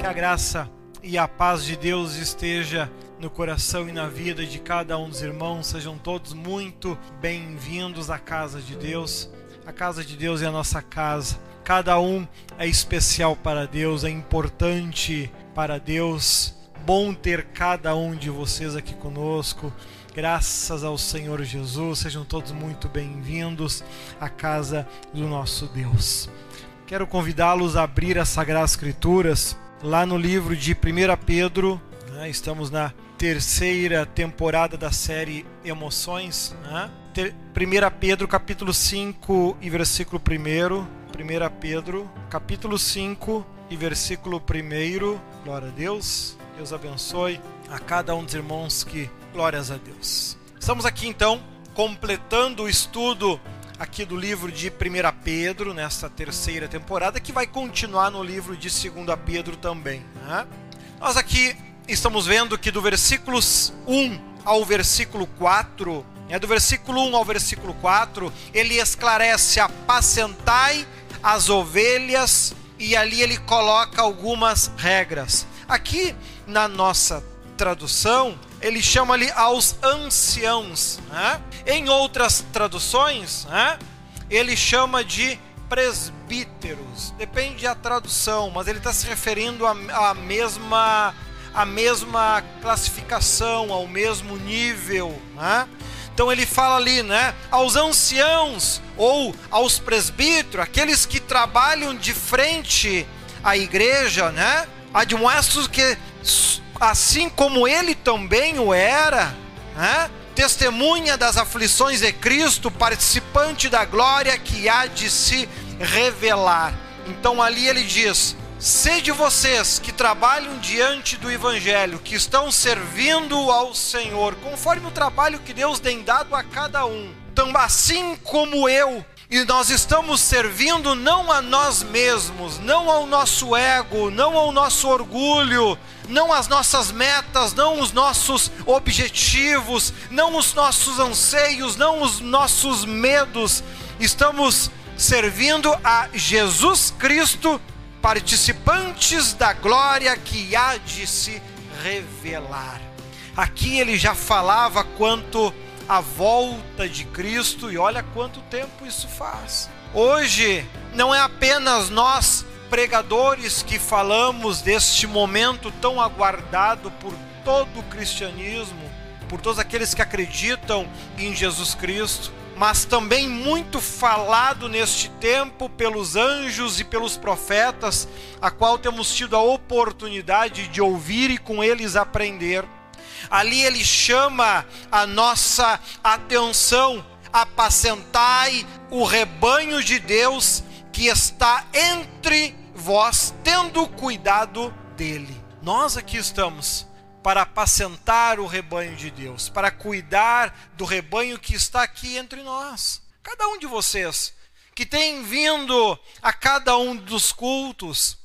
Que a graça e a paz de Deus esteja no coração e na vida de cada um dos irmãos. Sejam todos muito bem-vindos à casa de Deus. A casa de Deus é a nossa casa. Cada um é especial para Deus, é importante para Deus. Bom ter cada um de vocês aqui conosco. Graças ao Senhor Jesus, sejam todos muito bem-vindos à casa do nosso Deus. Quero convidá-los a abrir as Sagradas Escrituras lá no livro de 1 Pedro. Né? Estamos na terceira temporada da série Emoções. Né? 1 Pedro, capítulo 5 e versículo 1. 1 Pedro, capítulo 5 e versículo 1. Glória a Deus. Deus abençoe a cada um dos irmãos que glórias a Deus. Estamos aqui então completando o estudo aqui do livro de 1 Pedro, nesta terceira temporada, que vai continuar no livro de 2 Pedro também. Né? Nós aqui estamos vendo que do versículo 1 ao versículo 4, é do versículo 1 ao versículo 4, ele esclarece: apacentai as ovelhas, e ali ele coloca algumas regras. Aqui na nossa tradução, ele chama ali aos anciãos. Né? Em outras traduções, né? ele chama de presbíteros. Depende da tradução, mas ele está se referindo à mesma, à mesma classificação, ao mesmo nível. Né? Então ele fala ali, né, aos anciãos ou aos presbíteros, aqueles que trabalham de frente à igreja, né? Admoestos que assim como ele também o era, né? testemunha das aflições de Cristo, participante da glória que há de se revelar. Então ali ele diz: Sede vocês que trabalham diante do Evangelho, que estão servindo ao Senhor, conforme o trabalho que Deus tem dado a cada um. Então, assim como eu e nós estamos servindo não a nós mesmos, não ao nosso ego, não ao nosso orgulho, não às nossas metas, não os nossos objetivos, não os nossos anseios, não os nossos medos. Estamos servindo a Jesus Cristo, participantes da glória que há de se revelar. Aqui ele já falava quanto a volta de Cristo e olha quanto tempo isso faz. Hoje não é apenas nós pregadores que falamos deste momento tão aguardado por todo o cristianismo, por todos aqueles que acreditam em Jesus Cristo, mas também muito falado neste tempo pelos anjos e pelos profetas, a qual temos tido a oportunidade de ouvir e com eles aprender. Ali ele chama a nossa atenção, apacentai o rebanho de Deus que está entre vós, tendo cuidado dele. Nós aqui estamos para apacentar o rebanho de Deus, para cuidar do rebanho que está aqui entre nós. Cada um de vocês que tem vindo a cada um dos cultos,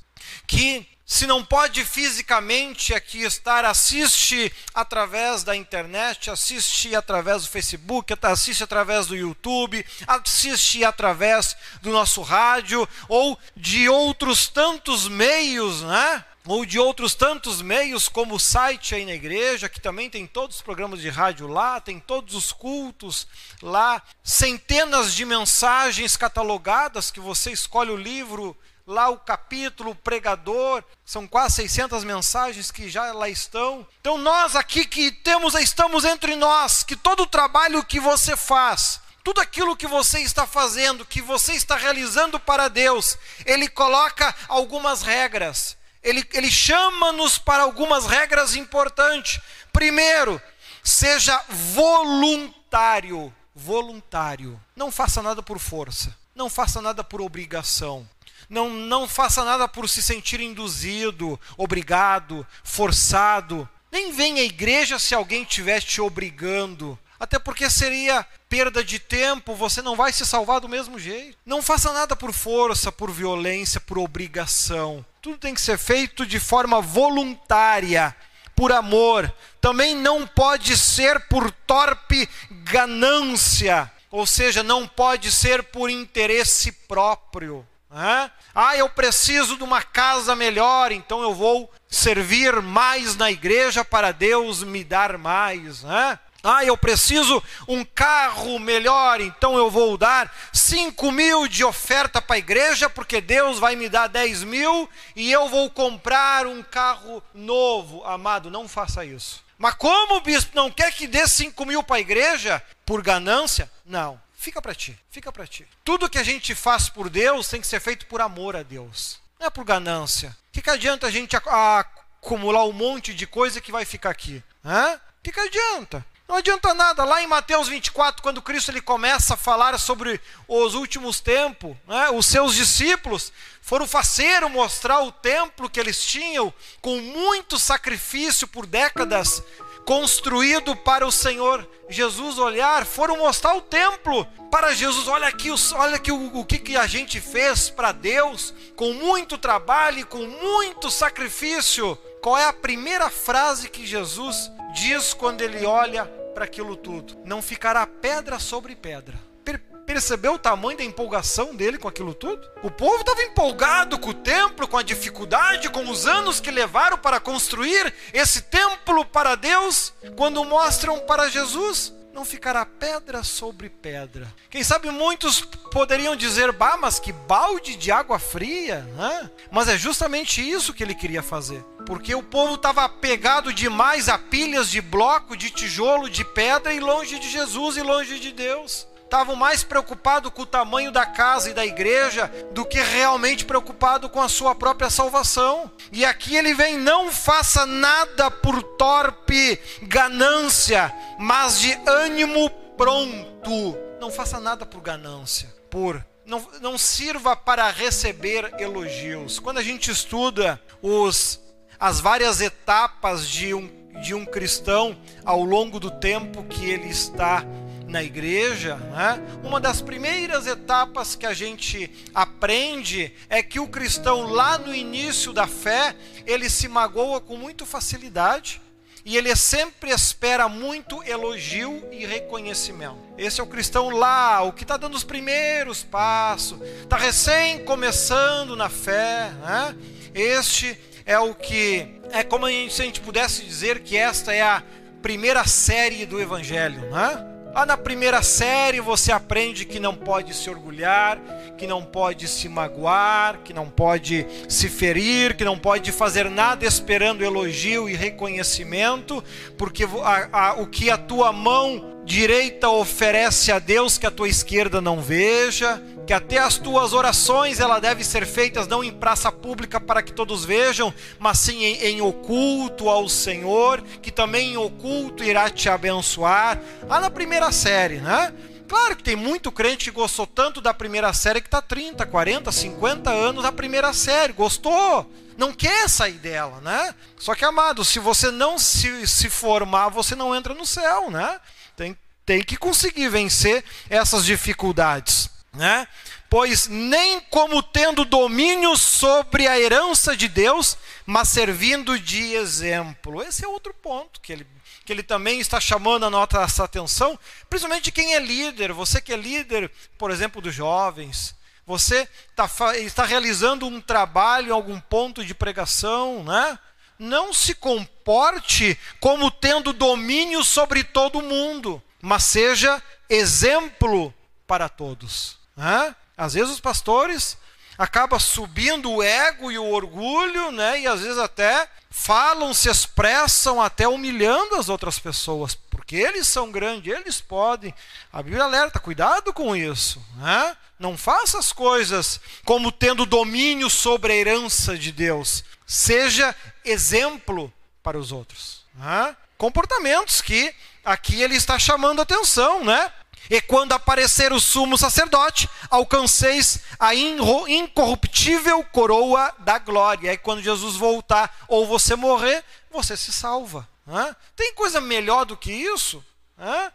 que se não pode fisicamente aqui estar, assiste através da internet, assiste através do Facebook, assiste através do YouTube, assiste através do nosso rádio ou de outros tantos meios, né? Ou de outros tantos meios, como o site aí na igreja, que também tem todos os programas de rádio lá, tem todos os cultos lá, centenas de mensagens catalogadas que você escolhe o livro lá o capítulo, o pregador, são quase 600 mensagens que já lá estão. Então nós aqui que temos, estamos entre nós, que todo o trabalho que você faz, tudo aquilo que você está fazendo, que você está realizando para Deus, Ele coloca algumas regras. Ele, ele chama-nos para algumas regras importantes. Primeiro, seja voluntário. Voluntário. Não faça nada por força. Não faça nada por obrigação. Não, não faça nada por se sentir induzido, obrigado, forçado. Nem venha à igreja se alguém estiver te obrigando. Até porque seria perda de tempo, você não vai se salvar do mesmo jeito. Não faça nada por força, por violência, por obrigação. Tudo tem que ser feito de forma voluntária, por amor. Também não pode ser por torpe ganância, ou seja, não pode ser por interesse próprio. Ah, eu preciso de uma casa melhor, então eu vou servir mais na igreja para Deus me dar mais. Ah, eu preciso um carro melhor, então eu vou dar 5 mil de oferta para a igreja, porque Deus vai me dar 10 mil e eu vou comprar um carro novo. Amado, não faça isso. Mas como o bispo não quer que dê 5 mil para a igreja? Por ganância? Não. Fica para ti, fica para ti. Tudo que a gente faz por Deus tem que ser feito por amor a Deus. Não é por ganância. O que, que adianta a gente acumular um monte de coisa que vai ficar aqui? O que, que adianta? Não adianta nada. Lá em Mateus 24, quando Cristo ele começa a falar sobre os últimos tempos, né, os seus discípulos foram faceiro mostrar o templo que eles tinham com muito sacrifício por décadas, construído para o Senhor Jesus olhar, foram mostrar o templo para Jesus. Olha aqui, olha aqui o, o que, que a gente fez para Deus, com muito trabalho e com muito sacrifício. Qual é a primeira frase que Jesus diz quando ele olha para aquilo tudo: Não ficará pedra sobre pedra. Per percebeu o tamanho da empolgação dele com aquilo tudo? O povo estava empolgado com o templo, com a dificuldade, com os anos que levaram para construir esse templo para Deus, quando mostram para Jesus não ficará pedra sobre pedra. Quem sabe muitos poderiam dizer, bah, mas que balde de água fria, né? Mas é justamente isso que ele queria fazer. Porque o povo estava apegado demais a pilhas de bloco, de tijolo, de pedra e longe de Jesus e longe de Deus estavam mais preocupados com o tamanho da casa e da igreja do que realmente preocupado com a sua própria salvação. E aqui ele vem: não faça nada por torpe ganância, mas de ânimo pronto. Não faça nada por ganância, por não, não sirva para receber elogios. Quando a gente estuda os, as várias etapas de um, de um cristão ao longo do tempo que ele está na igreja, né? uma das primeiras etapas que a gente aprende é que o cristão, lá no início da fé, ele se magoa com muita facilidade e ele sempre espera muito elogio e reconhecimento. Esse é o cristão lá, o que está dando os primeiros passos, está recém começando na fé. Né? Este é o que é como se a gente pudesse dizer que esta é a primeira série do Evangelho. Né? Lá na primeira série você aprende que não pode se orgulhar, que não pode se magoar, que não pode se ferir, que não pode fazer nada esperando elogio e reconhecimento, porque a, a, o que a tua mão direita oferece a Deus que a tua esquerda não veja que até as tuas orações ela deve ser feitas não em praça pública para que todos vejam, mas sim em, em, oculto ao Senhor, que também em oculto irá te abençoar. Lá na primeira série, né? Claro que tem muito crente que gostou tanto da primeira série que está 30, 40, 50 anos na primeira série, gostou, não quer sair dela, né? Só que, amado, se você não se, se formar, você não entra no céu, né? Tem, tem que conseguir vencer essas dificuldades né? Pois nem como tendo domínio sobre a herança de Deus, mas servindo de exemplo. Esse é outro ponto que ele, que ele também está chamando a nossa atenção, principalmente de quem é líder. Você que é líder, por exemplo, dos jovens. Você está, está realizando um trabalho em algum ponto de pregação, né? Não se comporte como tendo domínio sobre todo mundo, mas seja exemplo para todos. Né? Às vezes os pastores acabam subindo o ego e o orgulho, né? e às vezes até falam, se expressam até humilhando as outras pessoas, porque eles são grandes, eles podem. A Bíblia alerta, cuidado com isso. Né? Não faça as coisas como tendo domínio sobre a herança de Deus. Seja exemplo para os outros. Né? Comportamentos que aqui ele está chamando atenção, né? E quando aparecer o sumo sacerdote, alcanceis a incorruptível coroa da glória. E quando Jesus voltar ou você morrer, você se salva. Né? Tem coisa melhor do que isso? Né?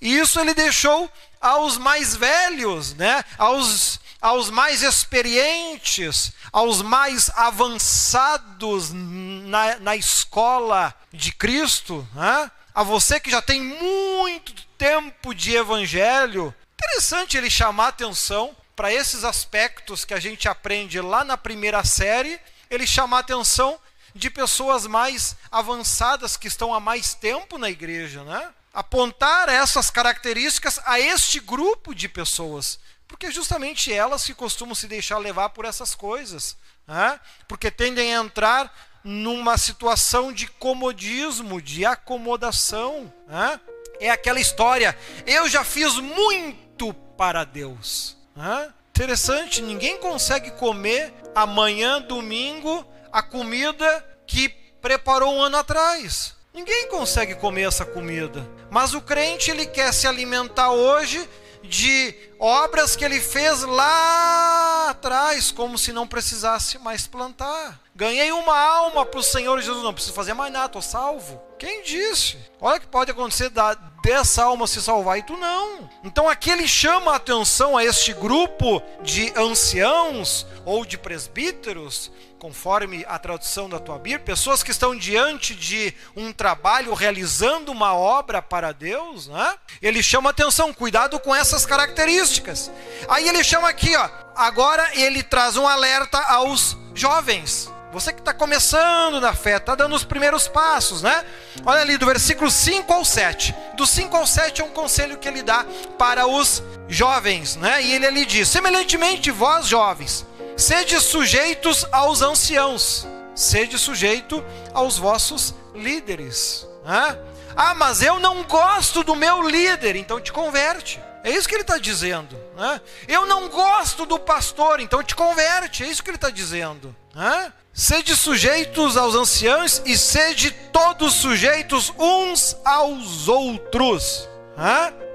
Isso ele deixou aos mais velhos, né? aos, aos mais experientes, aos mais avançados na, na escola de Cristo. Né? A você que já tem muito tempo de evangelho, interessante ele chamar atenção para esses aspectos que a gente aprende lá na primeira série, ele chama a atenção de pessoas mais avançadas que estão há mais tempo na igreja, né? Apontar essas características a este grupo de pessoas, porque justamente elas que costumam se deixar levar por essas coisas, né? Porque tendem a entrar numa situação de comodismo, de acomodação, né? É aquela história, eu já fiz muito para Deus. Né? Interessante, ninguém consegue comer amanhã, domingo, a comida que preparou um ano atrás. Ninguém consegue comer essa comida. Mas o crente ele quer se alimentar hoje de obras que ele fez lá atrás, como se não precisasse mais plantar. Ganhei uma alma para o Senhor Jesus, não preciso fazer mais nada, estou salvo. Quem disse? Olha que pode acontecer da, dessa alma se salvar e tu não. Então aqui ele chama a atenção a este grupo de anciãos ou de presbíteros conforme a tradução da tua Bíblia, pessoas que estão diante de um trabalho, realizando uma obra para Deus, né? ele chama atenção, cuidado com essas características. Aí ele chama aqui, ó, agora ele traz um alerta aos jovens. Você que está começando na fé, está dando os primeiros passos, né? Olha ali do versículo 5 ao 7. Do 5 ao 7 é um conselho que ele dá para os jovens, né? E ele ali diz: Semelhantemente, vós jovens, Sede sujeitos aos anciãos, sede sujeito aos vossos líderes. Né? Ah, mas eu não gosto do meu líder, então te converte. É isso que ele está dizendo. Né? Eu não gosto do pastor, então te converte. É isso que ele está dizendo. Né? Sede sujeitos aos anciãos e sede todos sujeitos uns aos outros.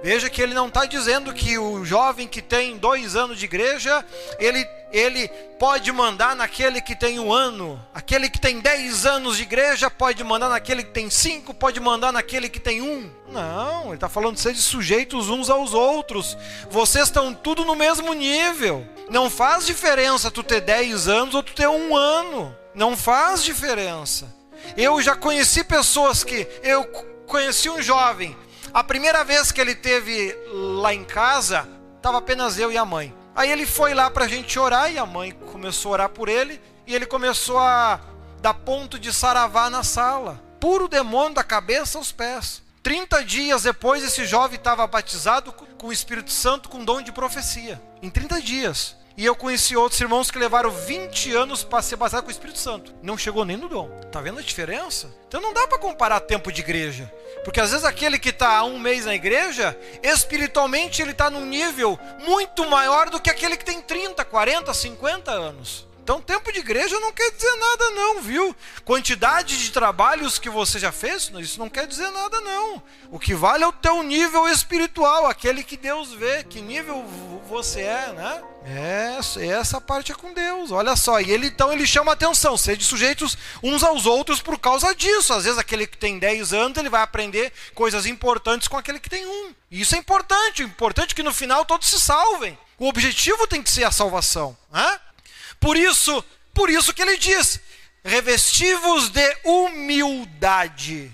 Veja que ele não está dizendo que o jovem que tem dois anos de igreja, ele, ele pode mandar naquele que tem um ano. Aquele que tem dez anos de igreja pode mandar naquele que tem cinco, pode mandar naquele que tem um. Não, ele está falando de ser sujeitos uns aos outros. Vocês estão tudo no mesmo nível. Não faz diferença tu ter dez anos ou tu ter um ano. Não faz diferença. Eu já conheci pessoas que. Eu conheci um jovem a primeira vez que ele teve lá em casa, estava apenas eu e a mãe. Aí ele foi lá para a gente orar e a mãe começou a orar por ele e ele começou a dar ponto de saravá na sala. Puro demônio da cabeça aos pés. 30 dias depois, esse jovem estava batizado com o Espírito Santo com dom de profecia. Em 30 dias. E eu conheci outros irmãos que levaram 20 anos para ser batizados com o Espírito Santo. Não chegou nem no dom. Tá vendo a diferença? Então não dá para comparar tempo de igreja. Porque às vezes aquele que está há um mês na igreja, espiritualmente ele está num nível muito maior do que aquele que tem 30, 40, 50 anos. Então, tempo de igreja não quer dizer nada, não, viu? Quantidade de trabalhos que você já fez, isso não quer dizer nada, não. O que vale é o teu nível espiritual, aquele que Deus vê, que nível você é, né? É, essa parte é com Deus, olha só. E ele então ele chama atenção, sede sujeitos uns aos outros por causa disso. Às vezes aquele que tem 10 anos, ele vai aprender coisas importantes com aquele que tem um. E isso é importante, importante que no final todos se salvem. O objetivo tem que ser a salvação, né? Por isso, por isso que ele diz: revestivos de humildade.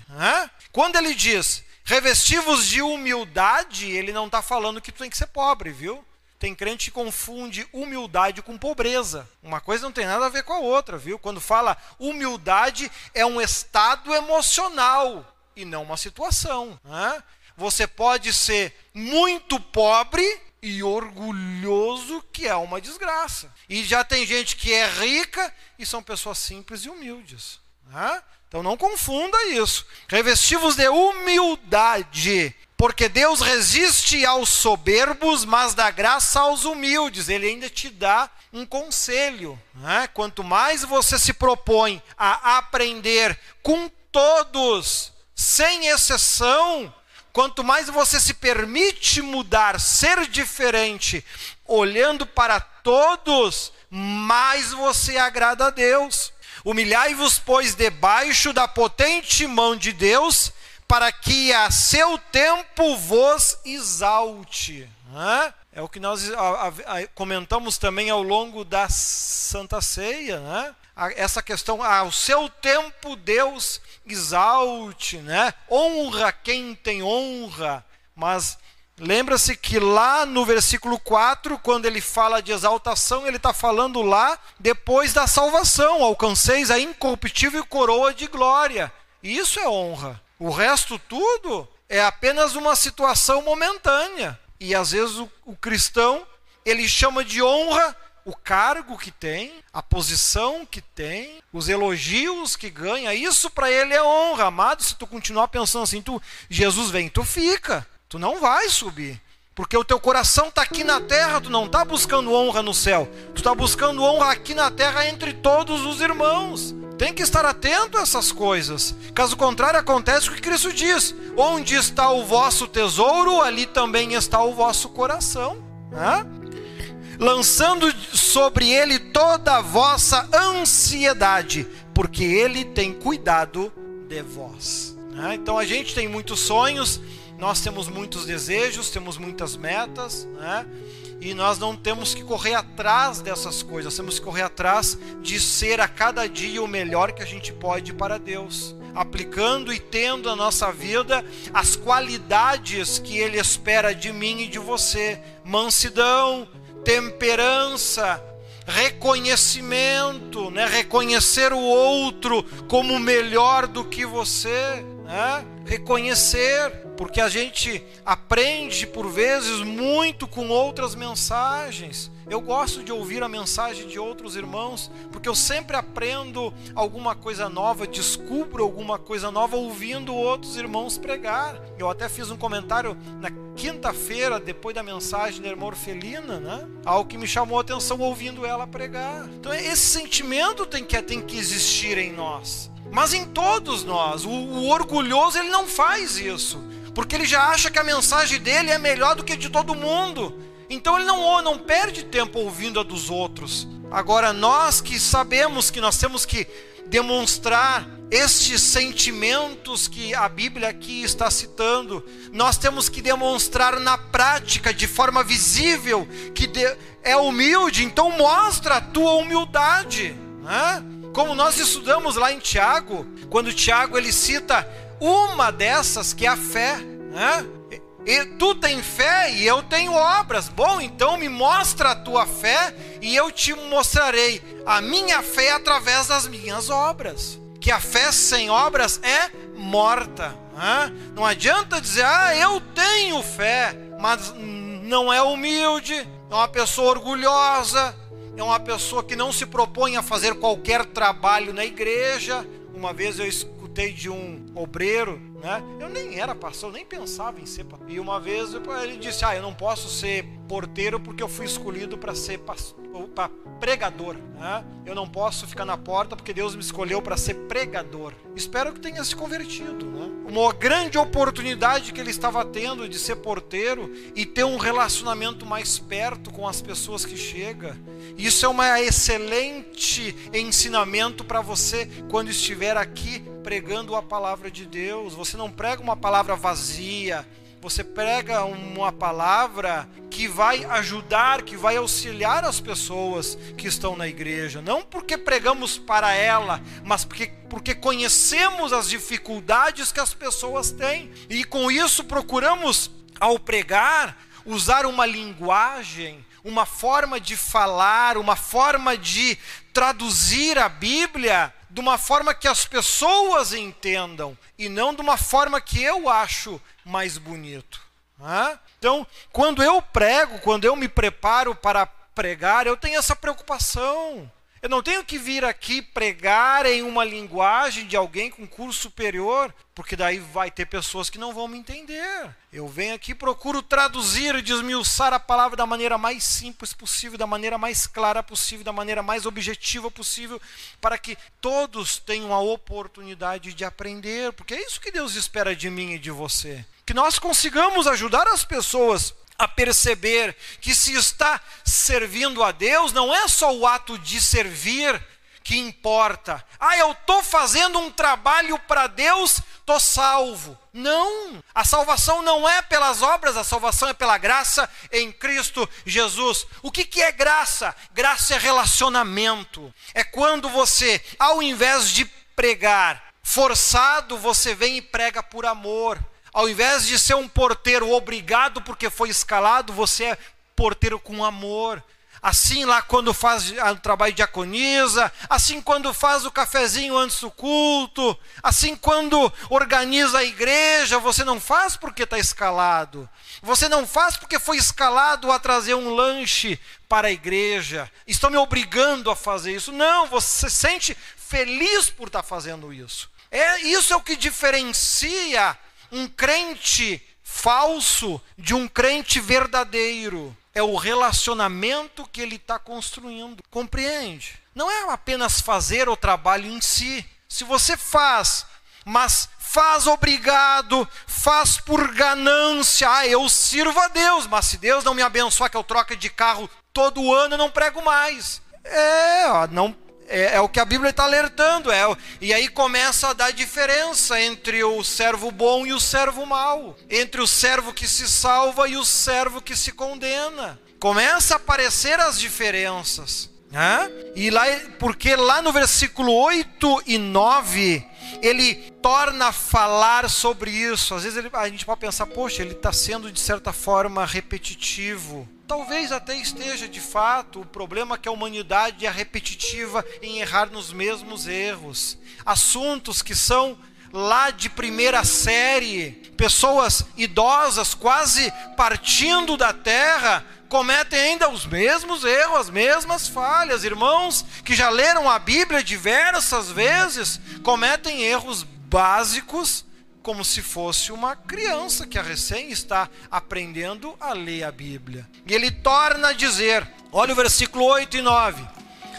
Quando ele diz revestivos de humildade, ele não está falando que tu tem que ser pobre, viu? Tem crente que confunde humildade com pobreza. Uma coisa não tem nada a ver com a outra, viu? Quando fala humildade, é um estado emocional e não uma situação. Né? Você pode ser muito pobre e orgulhoso, que é uma desgraça. E já tem gente que é rica e são pessoas simples e humildes. Né? Então não confunda isso. Revestivos de humildade, porque Deus resiste aos soberbos, mas dá graça aos humildes. Ele ainda te dá um conselho. Né? Quanto mais você se propõe a aprender com todos, sem exceção, Quanto mais você se permite mudar, ser diferente, olhando para todos, mais você agrada a Deus. Humilhai-vos, pois, debaixo da potente mão de Deus, para que a seu tempo vos exalte. É o que nós comentamos também ao longo da Santa Ceia, né? Essa questão, ao seu tempo Deus exalte, né? honra quem tem honra, mas Lembra-se que lá no versículo 4, quando ele fala de exaltação, ele está falando lá depois da salvação: alcanceis a incorruptível coroa de glória. Isso é honra. O resto tudo é apenas uma situação momentânea. E às vezes o, o cristão ele chama de honra o cargo que tem, a posição que tem, os elogios que ganha, isso para ele é honra. Amado, se tu continuar pensando assim, tu Jesus vem, tu fica. Tu não vai subir. Porque o teu coração está aqui na terra, tu não está buscando honra no céu. Tu está buscando honra aqui na terra entre todos os irmãos. Tem que estar atento a essas coisas. Caso contrário, acontece o que Cristo diz: onde está o vosso tesouro, ali também está o vosso coração. Né? Lançando sobre ele toda a vossa ansiedade, porque ele tem cuidado de vós. Né? Então a gente tem muitos sonhos nós temos muitos desejos, temos muitas metas, né? E nós não temos que correr atrás dessas coisas, temos que correr atrás de ser a cada dia o melhor que a gente pode para Deus, aplicando e tendo na nossa vida as qualidades que Ele espera de mim e de você: mansidão, temperança, reconhecimento, né? reconhecer o outro como melhor do que você, né? reconhecer porque a gente aprende por vezes muito com outras mensagens. Eu gosto de ouvir a mensagem de outros irmãos, porque eu sempre aprendo alguma coisa nova, descubro alguma coisa nova ouvindo outros irmãos pregar. Eu até fiz um comentário na quinta-feira, depois da mensagem da irmã Orfelina, né? Algo que me chamou a atenção ouvindo ela pregar. Então, esse sentimento tem que, tem que existir em nós. Mas em todos nós, o, o orgulhoso ele não faz isso porque ele já acha que a mensagem dele é melhor do que a de todo mundo. Então ele não, não perde tempo ouvindo a dos outros. Agora, nós que sabemos que nós temos que demonstrar estes sentimentos que a Bíblia aqui está citando, nós temos que demonstrar na prática, de forma visível, que é humilde, então mostra a tua humildade. Né? Como nós estudamos lá em Tiago, quando Tiago ele cita uma dessas que é a fé, né? E tu tem fé e eu tenho obras. Bom, então me mostra a tua fé e eu te mostrarei a minha fé através das minhas obras. Que a fé sem obras é morta. Né? Não adianta dizer, ah, eu tenho fé, mas não é humilde, é uma pessoa orgulhosa, é uma pessoa que não se propõe a fazer qualquer trabalho na igreja. Uma vez eu escutei de um obreiro, né? Eu nem era pastor, nem pensava em ser pastor. E uma vez ele disse: Ah, eu não posso ser porteiro porque eu fui escolhido para ser para pregador. Né? Eu não posso ficar na porta porque Deus me escolheu para ser pregador. Espero que tenha se convertido. Né? Uma grande oportunidade que ele estava tendo de ser porteiro e ter um relacionamento mais perto com as pessoas que chegam. Isso é um excelente ensinamento para você quando estiver aqui pregando a palavra de Deus. Você não prega uma palavra vazia, você prega uma palavra que vai ajudar, que vai auxiliar as pessoas que estão na igreja. Não porque pregamos para ela, mas porque, porque conhecemos as dificuldades que as pessoas têm. E com isso procuramos, ao pregar, usar uma linguagem, uma forma de falar, uma forma de traduzir a Bíblia de uma forma que as pessoas entendam e não de uma forma que eu acho mais bonito. Então, quando eu prego, quando eu me preparo para pregar, eu tenho essa preocupação. Eu não tenho que vir aqui pregar em uma linguagem de alguém com curso superior, porque daí vai ter pessoas que não vão me entender. Eu venho aqui procuro traduzir e desmiuçar a palavra da maneira mais simples possível, da maneira mais clara possível, da maneira mais objetiva possível, para que todos tenham a oportunidade de aprender, porque é isso que Deus espera de mim e de você. Que nós consigamos ajudar as pessoas a perceber que se está servindo a Deus, não é só o ato de servir que importa. Ah, eu estou fazendo um trabalho para Deus, estou salvo. Não, a salvação não é pelas obras, a salvação é pela graça em Cristo Jesus. O que, que é graça? Graça é relacionamento. É quando você, ao invés de pregar forçado, você vem e prega por amor Ao invés de ser um porteiro obrigado porque foi escalado, você é porteiro com amor. Assim lá quando faz o trabalho de diaconisa, assim quando faz o cafezinho antes do culto, assim quando organiza a igreja, você não faz porque está escalado. Você não faz porque foi escalado a trazer um lanche para a igreja. Estão me obrigando a fazer isso. Não, você se sente feliz por estar tá fazendo isso. É isso é o que diferencia um crente falso de um crente verdadeiro. É o relacionamento que ele está construindo. Compreende? Não é apenas fazer o trabalho em si. Se você faz, mas faz obrigado, faz por ganância. Ah, eu sirvo a Deus, mas se Deus não me abençoar que eu troque de carro todo ano, eu não prego mais. É, não é, é, o que a Bíblia está alertando. É, e aí começa a dar diferença entre o servo bom e o servo mau, entre o servo que se salva e o servo que se condena. Começa a aparecer as diferenças. E lá, porque lá no versículo 8 e 9, ele torna a falar sobre isso. Às vezes ele, a gente pode pensar, poxa, ele está sendo de certa forma repetitivo. Talvez até esteja de fato o problema é que a humanidade é repetitiva em errar nos mesmos erros. Assuntos que são lá de primeira série, pessoas idosas quase partindo da terra, cometem ainda os mesmos erros, as mesmas falhas. Irmãos que já leram a Bíblia diversas vezes cometem erros básicos como se fosse uma criança que a recém está aprendendo a ler a Bíblia. E ele torna a dizer, olha o versículo 8 e 9: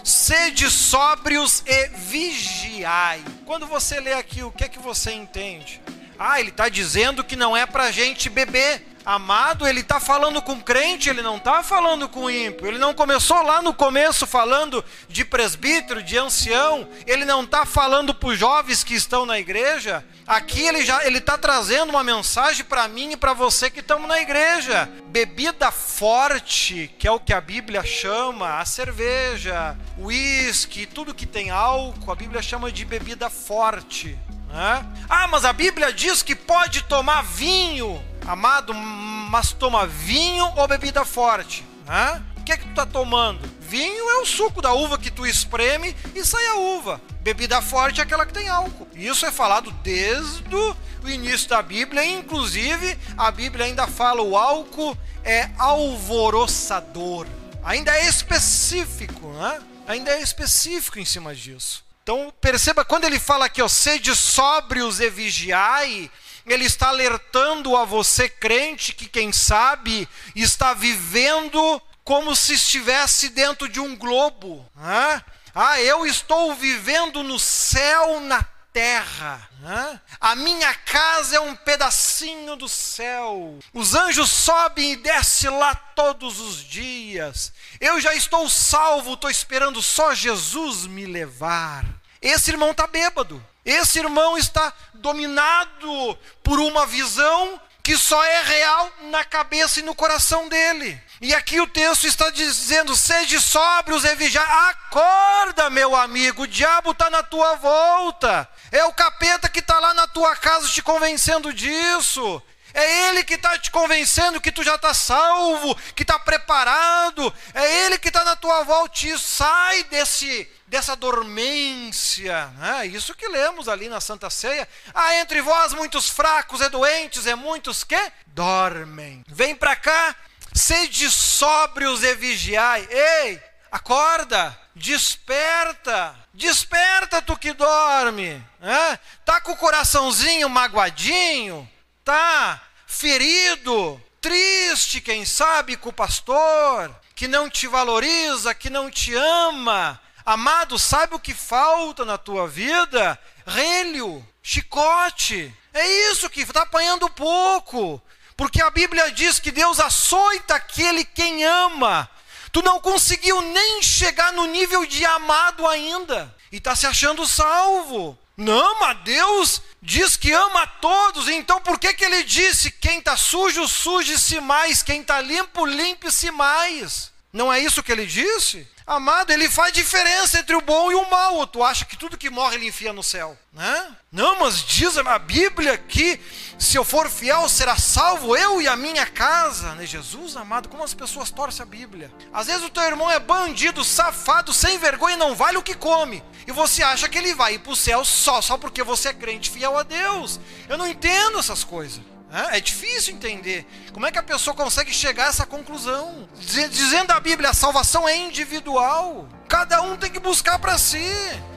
Sede sóbrios e vigiai. Quando você lê aqui, o que é que você entende? Ah, ele está dizendo que não é para gente beber. Amado, ele está falando com crente, ele não está falando com ímpio. Ele não começou lá no começo falando de presbítero, de ancião. Ele não está falando para os jovens que estão na igreja. Aqui ele já ele está trazendo uma mensagem para mim e para você que estamos na igreja. Bebida forte, que é o que a Bíblia chama, a cerveja, o uísque, tudo que tem álcool, a Bíblia chama de bebida forte. Né? Ah, mas a Bíblia diz que pode tomar vinho, amado, mas toma vinho ou bebida forte. Né? O que é que tu está tomando? Vinho é o suco da uva que tu espreme e sai a uva. Bebida forte é aquela que tem álcool. Isso é falado desde o início da Bíblia, inclusive a Bíblia ainda fala o álcool é alvoroçador. Ainda é específico, né? Ainda é específico em cima disso. Então perceba quando ele fala aqui, ó, sede sóbrios e vigiai, ele está alertando a você crente que quem sabe está vivendo como se estivesse dentro de um globo. Né? Ah, eu estou vivendo no céu, na terra. Né? A minha casa é um pedacinho do céu. Os anjos sobem e descem lá todos os dias. Eu já estou salvo, estou esperando só Jesus me levar. Esse irmão está bêbado. Esse irmão está dominado por uma visão que só é real na cabeça e no coração dele. E aqui o texto está dizendo: sede sóbrios e vigiai. Acorda, meu amigo, o diabo está na tua volta. É o capeta que está lá na tua casa te convencendo disso. É Ele que está te convencendo que tu já está salvo, que está preparado. É Ele que está na tua volta. E sai desse, dessa dormência. Né? Isso que lemos ali na Santa Ceia. Ah, entre vós muitos fracos e doentes, e muitos que dormem. Vem para cá Sede sóbrios e vigiai. Ei, acorda, desperta, desperta tu que dorme. Né? Tá com o coraçãozinho magoadinho, tá ferido, triste, quem sabe, com o pastor, que não te valoriza, que não te ama. Amado, sabe o que falta na tua vida? Relho, chicote. É isso que está apanhando pouco. Porque a Bíblia diz que Deus açoita aquele quem ama. Tu não conseguiu nem chegar no nível de amado ainda. E está se achando salvo. Não, mas Deus diz que ama a todos. Então por que, que ele disse: quem está sujo, suje-se mais. Quem está limpo, limpe-se mais. Não é isso que ele disse? Amado, ele faz diferença entre o bom e o mal. Tu acha que tudo que morre ele enfia no céu? Né? Não, mas diz a Bíblia que se eu for fiel será salvo eu e a minha casa. Né? Jesus, amado, como as pessoas torcem a Bíblia. Às vezes o teu irmão é bandido, safado, sem vergonha, não vale o que come. E você acha que ele vai ir para o céu só, só porque você é crente fiel a Deus. Eu não entendo essas coisas. É difícil entender. Como é que a pessoa consegue chegar a essa conclusão? Dizendo a Bíblia, a salvação é individual. Cada um tem que buscar para si.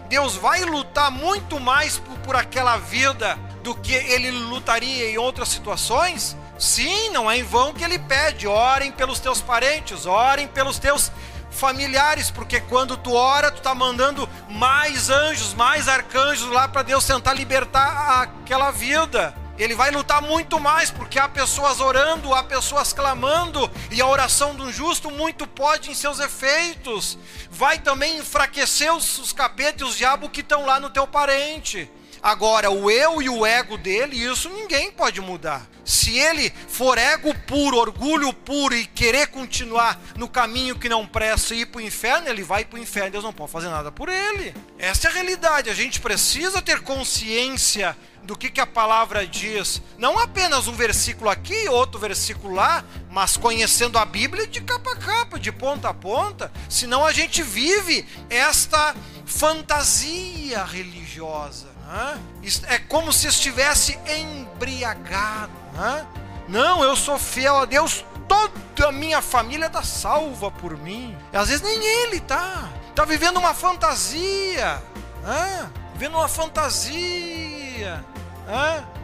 Deus vai lutar muito mais por, por aquela vida do que ele lutaria em outras situações? Sim, não é em vão que ele pede: orem pelos teus parentes, orem pelos teus familiares, porque quando tu ora, tu está mandando mais anjos, mais arcanjos lá para Deus tentar libertar aquela vida ele vai lutar muito mais, porque há pessoas orando, há pessoas clamando, e a oração do justo muito pode em seus efeitos. Vai também enfraquecer os, os capetas e os diabos que estão lá no teu parente. Agora, o eu e o ego dele, isso ninguém pode mudar. Se ele for ego puro, orgulho puro e querer continuar no caminho que não presta e ir para o inferno, ele vai para o inferno. Deus não pode fazer nada por ele. Essa é a realidade. A gente precisa ter consciência do que, que a palavra diz. Não apenas um versículo aqui, outro versículo lá, mas conhecendo a Bíblia de capa a capa, de ponta a ponta. Senão a gente vive esta fantasia religiosa. Né? É como se estivesse embriagado. Né? Não, eu sou fiel a Deus, toda a minha família está salva por mim. E às vezes nem ele está. Está vivendo uma fantasia. Né? Vivendo uma fantasia.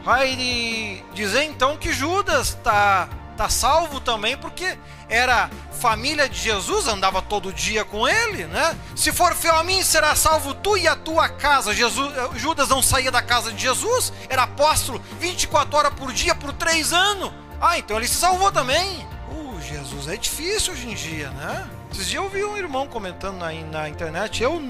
Vai dizer então que Judas está tá salvo também, porque era família de Jesus, andava todo dia com ele, né? Se for fiel a mim, será salvo tu e a tua casa. Jesus, eh, Judas não saía da casa de Jesus, era apóstolo 24 horas por dia por três anos. Ah, então ele se salvou também. Uh, Jesus é difícil hoje em dia, né? Esses dias eu vi um irmão comentando na, na internet, eu,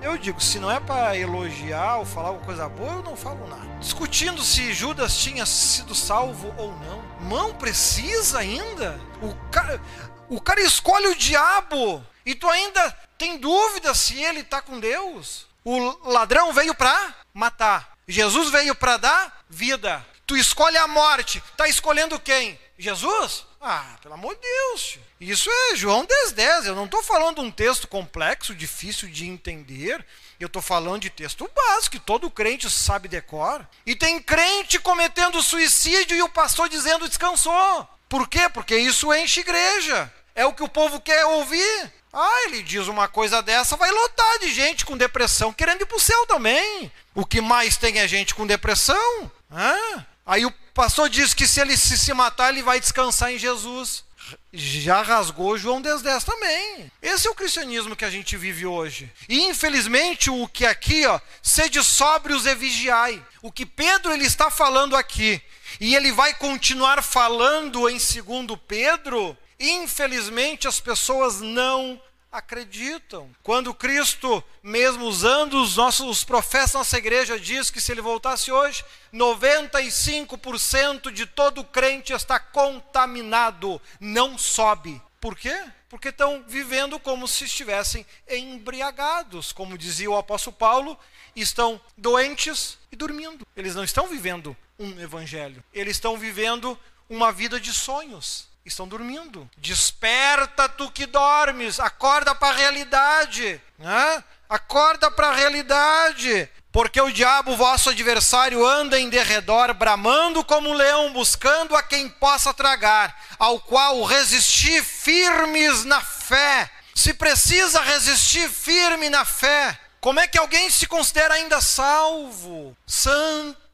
eu digo, se não é para elogiar ou falar alguma coisa boa, eu não falo nada. Discutindo se Judas tinha sido salvo ou não. Mão precisa ainda? O cara, o cara escolhe o diabo e tu ainda tem dúvida se ele está com Deus. O ladrão veio para matar. Jesus veio para dar vida. Tu escolhe a morte. Tá escolhendo quem? Jesus? Ah, pelo amor de Deus. Isso é João 10, 10. Eu não estou falando um texto complexo, difícil de entender. Eu estou falando de texto básico, que todo crente sabe decor. E tem crente cometendo suicídio e o pastor dizendo descansou. Por quê? Porque isso enche igreja. É o que o povo quer ouvir. Ah, ele diz uma coisa dessa, vai lotar de gente com depressão querendo ir para o céu também. O que mais tem é gente com depressão. Ah, aí o pastor diz que se ele se matar, ele vai descansar em Jesus. Já rasgou João 10, também. Esse é o cristianismo que a gente vive hoje. E infelizmente o que aqui, ó, sede sóbrios e vigiai. O que Pedro ele está falando aqui e ele vai continuar falando em segundo Pedro, infelizmente as pessoas não acreditam. Quando Cristo, mesmo usando os nossos os nossa igreja, diz que se ele voltasse hoje, 95% de todo crente está contaminado, não sobe. Por quê? Porque estão vivendo como se estivessem embriagados, como dizia o apóstolo Paulo, estão doentes e dormindo. Eles não estão vivendo um evangelho. Eles estão vivendo uma vida de sonhos. Estão dormindo. Desperta tu que dormes, acorda para a realidade, né? Acorda para a realidade, porque o diabo, vosso adversário, anda em derredor, bramando como um leão, buscando a quem possa tragar, ao qual resistir firmes na fé. Se precisa resistir firme na fé, como é que alguém se considera ainda salvo, santo,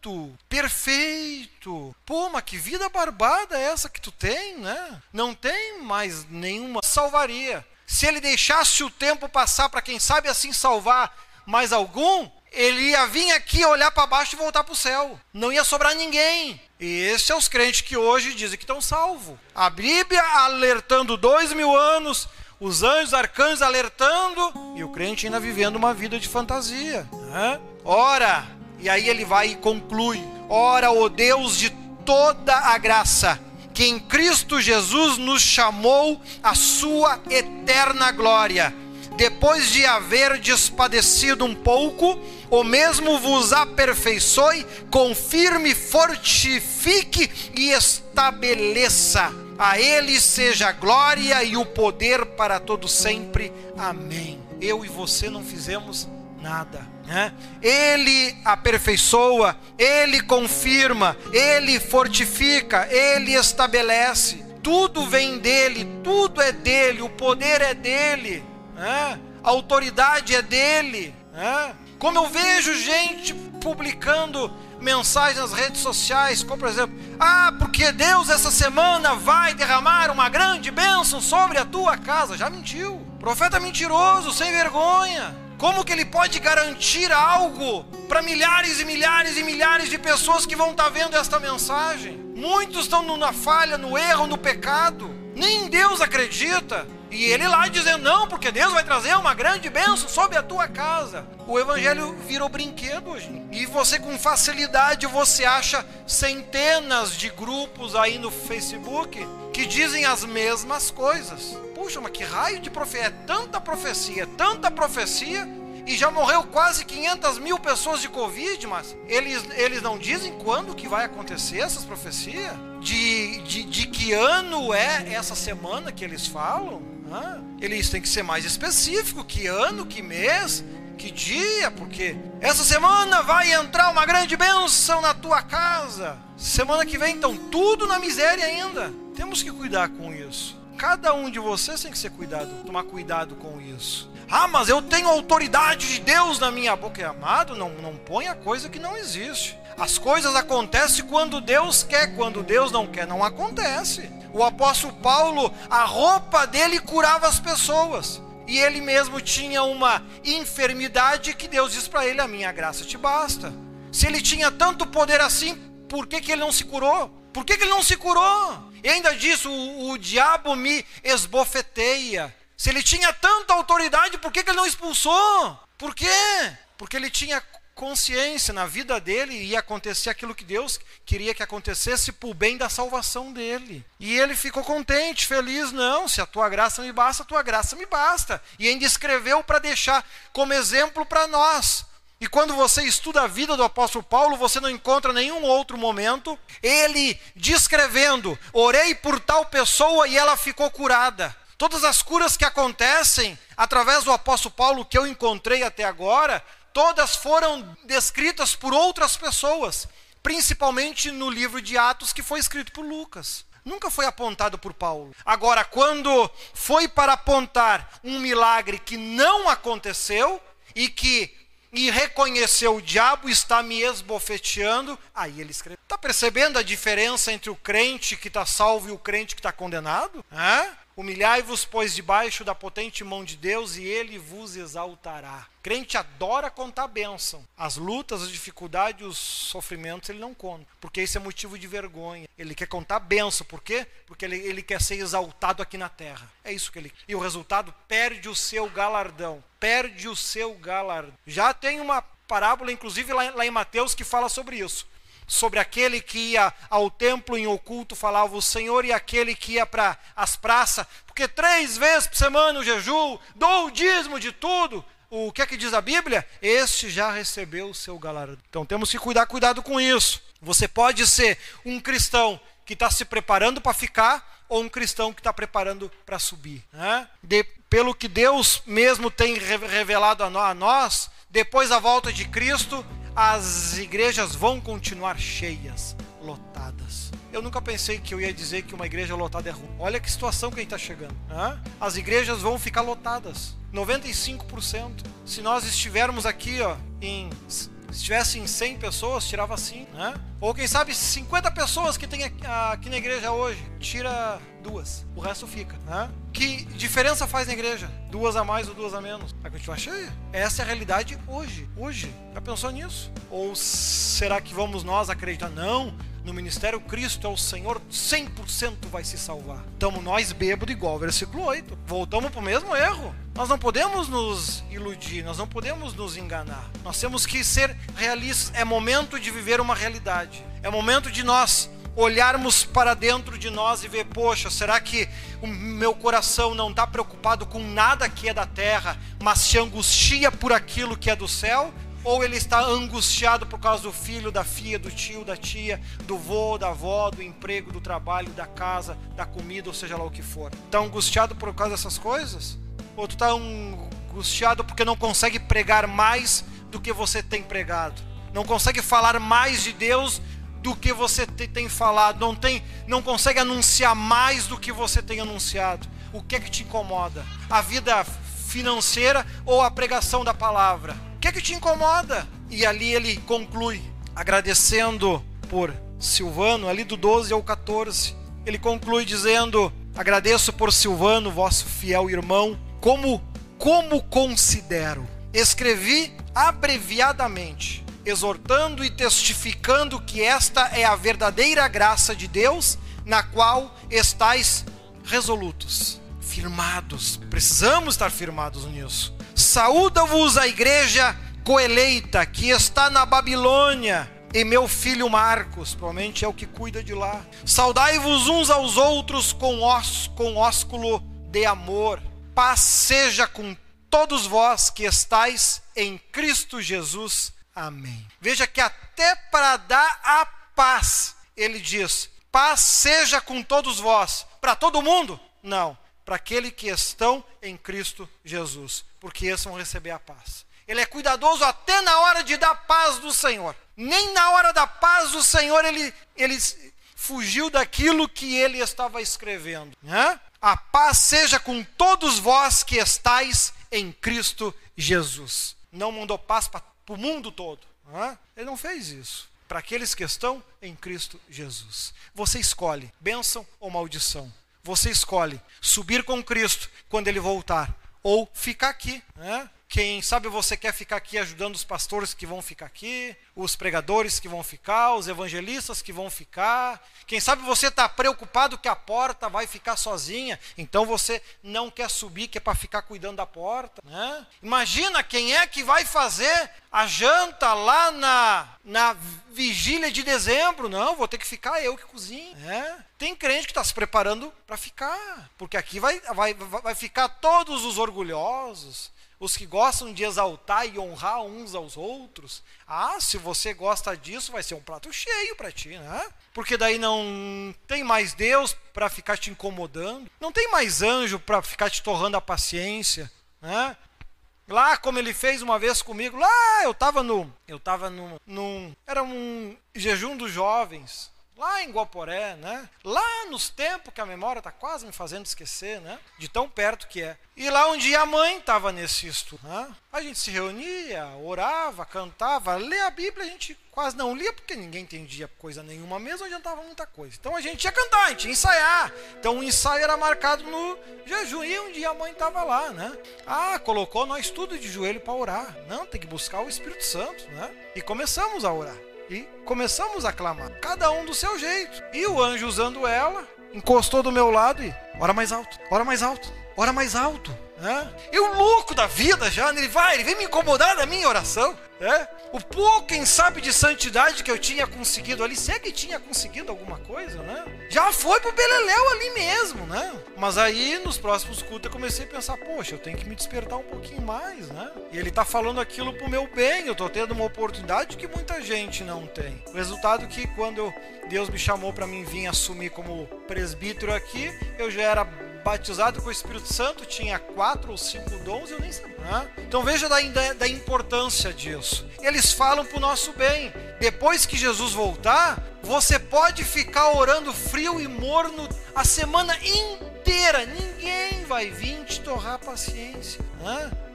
perfeito? Pô, mas que vida barbada é essa que tu tem, né? Não tem mais nenhuma salvaria. Se ele deixasse o tempo passar para quem sabe assim salvar mais algum, ele ia vir aqui olhar para baixo e voltar para o céu. Não ia sobrar ninguém. E esses são os crentes que hoje dizem que estão salvos. A Bíblia alertando dois mil anos os anjos, arcanjos alertando e o crente ainda vivendo uma vida de fantasia. Né? Ora, e aí ele vai e conclui: Ora, o Deus de toda a graça, que em Cristo Jesus nos chamou à sua eterna glória, depois de haver despadecido um pouco, o mesmo vos aperfeiçoe, confirme, fortifique e estabeleça. A Ele seja a glória e o poder para todo sempre. Amém. Eu e você não fizemos nada. Né? Ele aperfeiçoa, Ele confirma, Ele fortifica, Ele estabelece. Tudo vem dele, tudo é dele, o poder é dele, né? a autoridade é dele. Né? Como eu vejo gente publicando mensagens nas redes sociais, como por exemplo, ah, porque Deus essa semana vai derramar uma grande bênção sobre a tua casa. Já mentiu. Profeta mentiroso, sem vergonha. Como que ele pode garantir algo para milhares e milhares e milhares de pessoas que vão estar tá vendo esta mensagem? Muitos estão na falha, no erro, no pecado. Nem Deus acredita. E ele lá dizendo, não, porque Deus vai trazer uma grande bênção sobre a tua casa. O evangelho virou brinquedo hoje. E você com facilidade você acha centenas de grupos aí no Facebook que dizem as mesmas coisas. Puxa, mas que raio de profecia? É tanta profecia, tanta profecia, e já morreu quase 500 mil pessoas de Covid, mas eles, eles não dizem quando que vai acontecer essas profecias? De, de, de que ano é essa semana que eles falam? Eles têm que ser mais específico, que ano, que mês, que dia, porque essa semana vai entrar uma grande bênção na tua casa. Semana que vem, então, tudo na miséria ainda. Temos que cuidar com isso. Cada um de vocês tem que ser cuidado, tomar cuidado com isso. Ah, mas eu tenho autoridade de Deus na minha boca. Amado, não, não ponha coisa que não existe. As coisas acontecem quando Deus quer, quando Deus não quer, não acontece. O apóstolo Paulo, a roupa dele curava as pessoas. E ele mesmo tinha uma enfermidade que Deus diz para ele: A minha graça te basta. Se ele tinha tanto poder assim, por que, que ele não se curou? Por que, que ele não se curou? E ainda diz: o, o diabo me esbofeteia. Se ele tinha tanta autoridade, por que, que ele não expulsou? Por quê? Porque ele tinha consciência na vida dele ia acontecer aquilo que Deus queria que acontecesse por bem da salvação dele. E ele ficou contente, feliz, não, se a tua graça me basta, a tua graça me basta. E ainda escreveu para deixar como exemplo para nós. E quando você estuda a vida do apóstolo Paulo, você não encontra nenhum outro momento ele descrevendo: orei por tal pessoa e ela ficou curada. Todas as curas que acontecem através do apóstolo Paulo que eu encontrei até agora, todas foram descritas por outras pessoas, principalmente no livro de Atos que foi escrito por Lucas. Nunca foi apontado por Paulo. Agora, quando foi para apontar um milagre que não aconteceu e que e reconheceu o diabo está me esbofeteando, aí ele escreve. Está percebendo a diferença entre o crente que está salvo e o crente que está condenado? Hã? Humilhai-vos, pois, debaixo da potente mão de Deus, e ele vos exaltará. Crente adora contar bênção. As lutas, as dificuldades, os sofrimentos, ele não conta. Porque isso é motivo de vergonha. Ele quer contar bênção. Por quê? Porque ele, ele quer ser exaltado aqui na terra. É isso que ele E o resultado perde o seu galardão. Perde o seu galardão. Já tem uma parábola, inclusive lá, lá em Mateus, que fala sobre isso sobre aquele que ia ao templo em oculto, falava o Senhor, e aquele que ia para as praças, porque três vezes por semana o jejum, dou o dízimo de tudo. O que é que diz a Bíblia? Este já recebeu o seu galardão. Então temos que cuidar, cuidado com isso. Você pode ser um cristão que está se preparando para ficar, ou um cristão que está preparando para subir. Né? De, pelo que Deus mesmo tem revelado a nós, depois da volta de Cristo, as igrejas vão continuar cheias, lotadas. Eu nunca pensei que eu ia dizer que uma igreja lotada é ruim. Olha que situação que a gente está chegando. As igrejas vão ficar lotadas. 95%. Se nós estivermos aqui ó, em se tivessem 100 pessoas, tirava 5, né? Ou quem sabe 50 pessoas que tem aqui na igreja hoje, tira duas, o resto fica, né? Que diferença faz na igreja? Duas a mais ou duas a menos? Vai continuar cheia. Essa é a realidade hoje. Hoje. Já pensou nisso? Ou será que vamos nós acreditar? Não, no ministério Cristo é o Senhor, 100% vai se salvar. Estamos nós bêbados igual versículo 8. Voltamos para o mesmo erro. Nós não podemos nos iludir, nós não podemos nos enganar. Nós temos que ser realistas. É momento de viver uma realidade. É momento de nós olharmos para dentro de nós e ver, poxa, será que o meu coração não está preocupado com nada que é da terra, mas se angustia por aquilo que é do céu? Ou ele está angustiado por causa do filho, da filha, do tio, da tia, do vô, da avó, do emprego, do trabalho, da casa, da comida, ou seja lá o que for? Está angustiado por causa dessas coisas? Ou tu está angustiado porque não consegue pregar mais do que você tem pregado? Não consegue falar mais de Deus do que você tem falado? Não tem, não consegue anunciar mais do que você tem anunciado? O que é que te incomoda? A vida financeira ou a pregação da palavra? que é que te incomoda? E ali ele conclui, agradecendo por Silvano, ali do 12 ao 14. Ele conclui dizendo: Agradeço por Silvano, vosso fiel irmão, como como considero. Escrevi abreviadamente, exortando e testificando que esta é a verdadeira graça de Deus, na qual estáis resolutos, firmados. Precisamos estar firmados nisso. Saúda-vos a igreja coeleita que está na Babilônia e meu filho Marcos, provavelmente é o que cuida de lá. Saudai-vos uns aos outros com, os, com ósculo de amor. Paz seja com todos vós que estáis em Cristo Jesus. Amém. Veja que até para dar a paz, ele diz: paz seja com todos vós. Para todo mundo? Não. Para aqueles que estão em Cristo Jesus porque esses vão receber a paz. Ele é cuidadoso até na hora de dar paz do Senhor. Nem na hora da paz do Senhor ele, ele fugiu daquilo que ele estava escrevendo. A paz seja com todos vós que estáis em Cristo Jesus. Não mandou paz para o mundo todo. Ele não fez isso. Para aqueles que estão em Cristo Jesus. Você escolhe bênção ou maldição. Você escolhe subir com Cristo quando ele voltar ou ficar aqui. Né? Quem sabe você quer ficar aqui ajudando os pastores que vão ficar aqui, os pregadores que vão ficar, os evangelistas que vão ficar. Quem sabe você está preocupado que a porta vai ficar sozinha, então você não quer subir, que é para ficar cuidando da porta. Né? Imagina quem é que vai fazer a janta lá na, na vigília de dezembro. Não, vou ter que ficar eu que cozinho. Né? Tem crente que está se preparando para ficar, porque aqui vai, vai, vai ficar todos os orgulhosos os que gostam de exaltar e honrar uns aos outros. Ah, se você gosta disso, vai ser um prato cheio para ti, né? Porque daí não tem mais Deus para ficar te incomodando, não tem mais anjo para ficar te torrando a paciência, né? Lá como ele fez uma vez comigo, lá eu estava no, eu estava no, num, era um jejum dos jovens lá em Guaporé, né? Lá nos tempos que a memória está quase me fazendo esquecer, né? De tão perto que é. E lá um dia a mãe estava nesse estudo, né? A gente se reunia, orava, cantava, lia a Bíblia, a gente quase não lia porque ninguém entendia coisa nenhuma mesmo, adiantava muita coisa. Então a gente ia cantar, a gente ia ensaiar. Então o ensaio era marcado no jejum e um dia a mãe estava lá, né? Ah, colocou nós tudo de joelho para orar. Não, tem que buscar o Espírito Santo, né? E começamos a orar. E começamos a clamar, cada um do seu jeito. E o anjo usando ela, encostou do meu lado e ora mais alto, ora mais alto, ora mais alto. Né? Eu louco da vida já, ele vai, ele vem me incomodar na minha oração. É? O pouco, quem sabe, de santidade que eu tinha conseguido ali, se é que tinha conseguido alguma coisa, né? Já foi pro Beleléu ali mesmo, né? Mas aí, nos próximos cultos, eu comecei a pensar, poxa, eu tenho que me despertar um pouquinho mais, né? E ele tá falando aquilo pro meu bem, eu tô tendo uma oportunidade que muita gente não tem. O resultado é que quando Deus me chamou para mim vir assumir como presbítero aqui, eu já era batizado com o Espírito Santo, tinha quatro ou cinco dons, eu nem sabia. Né? Então veja da, da importância disso. Eles falam para o nosso bem. Depois que Jesus voltar, você pode ficar orando frio e morno a semana inteira. Ninguém vai vir te torrar paciência.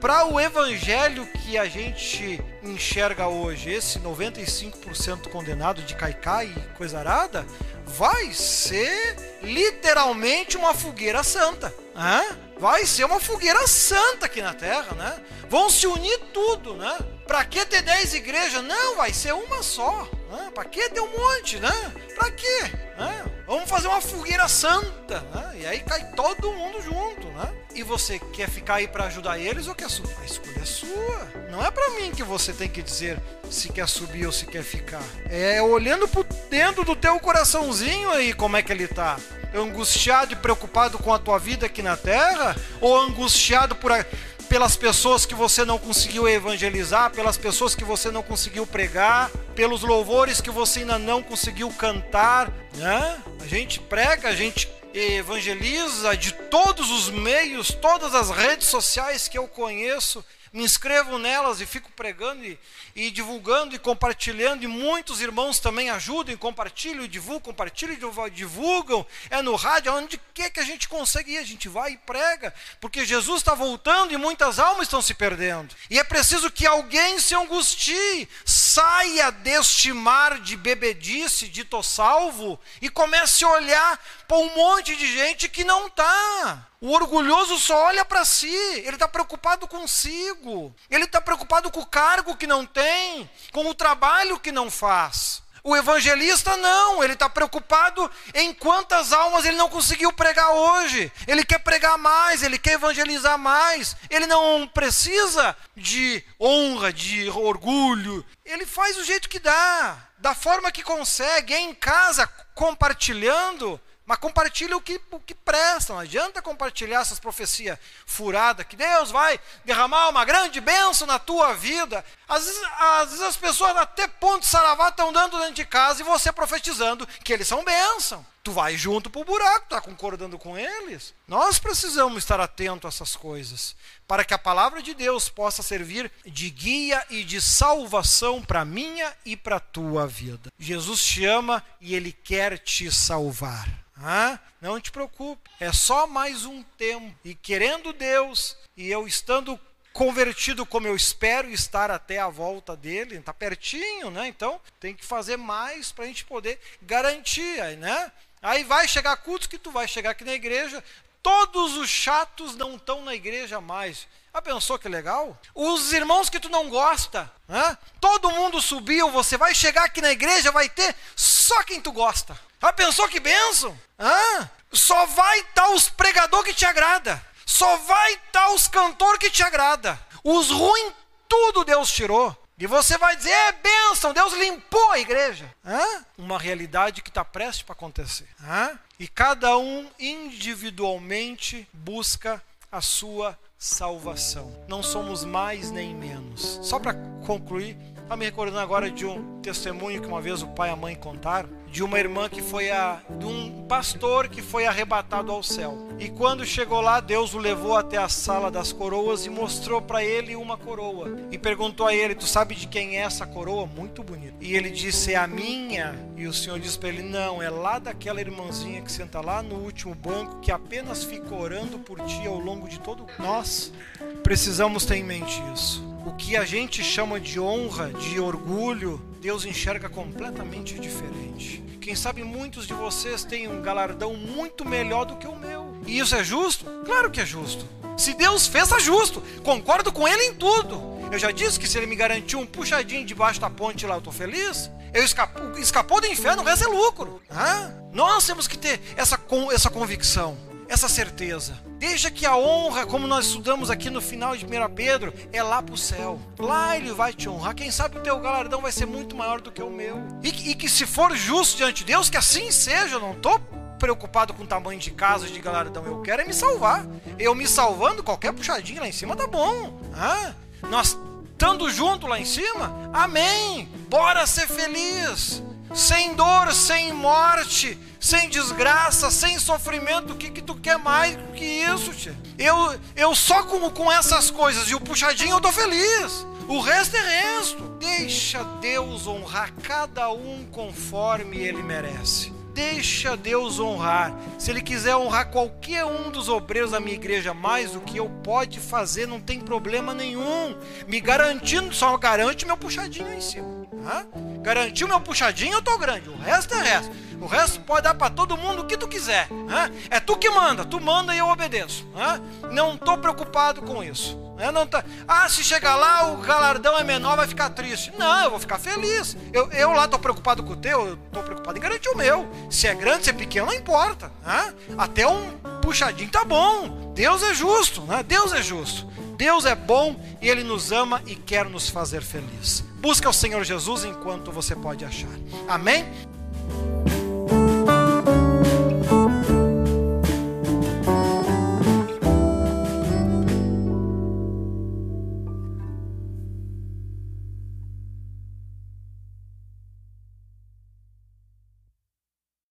Para o evangelho que a gente enxerga hoje, esse 95% condenado de caicai e coisa arada, vai ser literalmente uma fogueira santa. Vai ser uma fogueira santa aqui na terra, né? Vão se unir tudo, né? Para que ter dez igrejas? Não, vai ser uma só. Ah, para que ter um monte, né? Para quê? Ah, vamos fazer uma fogueira santa, né? E aí cai todo mundo junto, né? E você quer ficar aí para ajudar eles ou quer subir? A escolha é sua. Não é para mim que você tem que dizer se quer subir ou se quer ficar. É olhando por dentro do teu coraçãozinho aí como é que ele tá angustiado e preocupado com a tua vida aqui na terra? Ou angustiado por pelas pessoas que você não conseguiu evangelizar, pelas pessoas que você não conseguiu pregar, pelos louvores que você ainda não conseguiu cantar? Né? A gente prega, a gente evangeliza de todos os meios, todas as redes sociais que eu conheço me inscrevo nelas e fico pregando e, e, divulgando e compartilhando, e muitos irmãos também ajudam, e compartilham, e divulgam, compartilham divulgam, é no rádio, onde que, que a gente consegue ir? A gente vai e prega, porque Jesus está voltando e muitas almas estão se perdendo. E é preciso que alguém se angustie, saia deste mar de bebedice, de tô salvo, e comece a olhar para um monte de gente que não está. O orgulhoso só olha para si, ele está preocupado consigo, ele está preocupado com o cargo que não tem, com o trabalho que não faz. O evangelista não, ele está preocupado em quantas almas ele não conseguiu pregar hoje. Ele quer pregar mais, ele quer evangelizar mais. Ele não precisa de honra, de orgulho. Ele faz o jeito que dá, da forma que consegue, é em casa, compartilhando mas compartilha o que, o que presta. Não adianta compartilhar essas profecias furadas, que Deus vai derramar uma grande bênção na tua vida. Às vezes, às vezes as pessoas até ponto de saravá estão dando dentro de casa e você profetizando que eles são bênção. Tu vai junto para o buraco, está concordando com eles. Nós precisamos estar atentos a essas coisas, para que a palavra de Deus possa servir de guia e de salvação para minha e para tua vida. Jesus te ama e ele quer te salvar. Não te preocupe, é só mais um tempo. E querendo Deus, e eu estando convertido como eu espero estar até a volta dele, está pertinho, né? Então tem que fazer mais para a gente poder garantir, né? Aí vai chegar cultos que tu vai chegar aqui na igreja, todos os chatos não estão na igreja mais. Ah, pensou que legal? Os irmãos que tu não gosta, né? todo mundo subiu, você vai chegar aqui na igreja, vai ter só quem tu gosta. Ah, pensou que benção? Ah, só vai estar os pregador que te agrada. Só vai estar os cantor que te agrada. Os ruins, tudo Deus tirou. E você vai dizer, é bênção, Deus limpou a igreja. Hã? Uma realidade que está prestes para acontecer. Hã? E cada um individualmente busca a sua salvação. Não somos mais nem menos. Só para concluir, Está me recordando agora de um testemunho que uma vez o pai e a mãe contaram de uma irmã que foi a de um pastor que foi arrebatado ao céu. E quando chegou lá, Deus o levou até a sala das coroas e mostrou para ele uma coroa. E perguntou a ele: "Tu sabe de quem é essa coroa? Muito bonita". E ele disse: "É a minha". E o Senhor disse para ele: "Não, é lá daquela irmãzinha que senta lá no último banco que apenas fica orando por ti ao longo de todo nós precisamos ter em mente isso. O que a gente chama de honra, de orgulho, Deus enxerga completamente diferente. Quem sabe muitos de vocês têm um galardão muito melhor do que o meu. E isso é justo? Claro que é justo. Se Deus fez, é justo. Concordo com Ele em tudo. Eu já disse que se Ele me garantiu um puxadinho debaixo da ponte lá, eu estou feliz. Eu escapo, escapou do inferno, o resto é lucro. Nós temos que ter essa, essa convicção essa certeza. Deixa que a honra, como nós estudamos aqui no final de 1 Pedro, é lá para o céu. Lá ele vai te honrar. Quem sabe o teu galardão vai ser muito maior do que o meu. E, e que se for justo diante de Deus, que assim seja. Eu não estou preocupado com o tamanho de casa, de galardão. Eu quero é me salvar. Eu me salvando, qualquer puxadinha lá em cima tá bom. Ah, nós estando junto lá em cima, amém. Bora ser feliz. Sem dor, sem morte, sem desgraça, sem sofrimento, o que, que tu quer mais do que isso, tia? Eu, eu só com, com essas coisas e o puxadinho eu tô feliz. O resto é resto. Deixa Deus honrar cada um conforme ele merece. Deixa Deus honrar. Se Ele quiser honrar qualquer um dos obreiros da minha igreja mais do que eu, pode fazer, não tem problema nenhum. Me garantindo, só garante meu puxadinho em cima. Tá? Garantiu meu puxadinho, eu tô grande. O resto é resto. O resto pode dar para todo mundo o que tu quiser. É tu que manda, tu manda e eu obedeço. Não estou preocupado com isso. Né? Não tá, ah, se chegar lá o galardão é menor, vai ficar triste. Não, eu vou ficar feliz. Eu, eu lá estou preocupado com o teu, eu estou preocupado em garantir o meu. Se é grande, se é pequeno, não importa. Né? Até um puxadinho tá bom. Deus é justo, né? Deus é justo. Deus é bom e Ele nos ama e quer nos fazer feliz. Busca o Senhor Jesus enquanto você pode achar. Amém?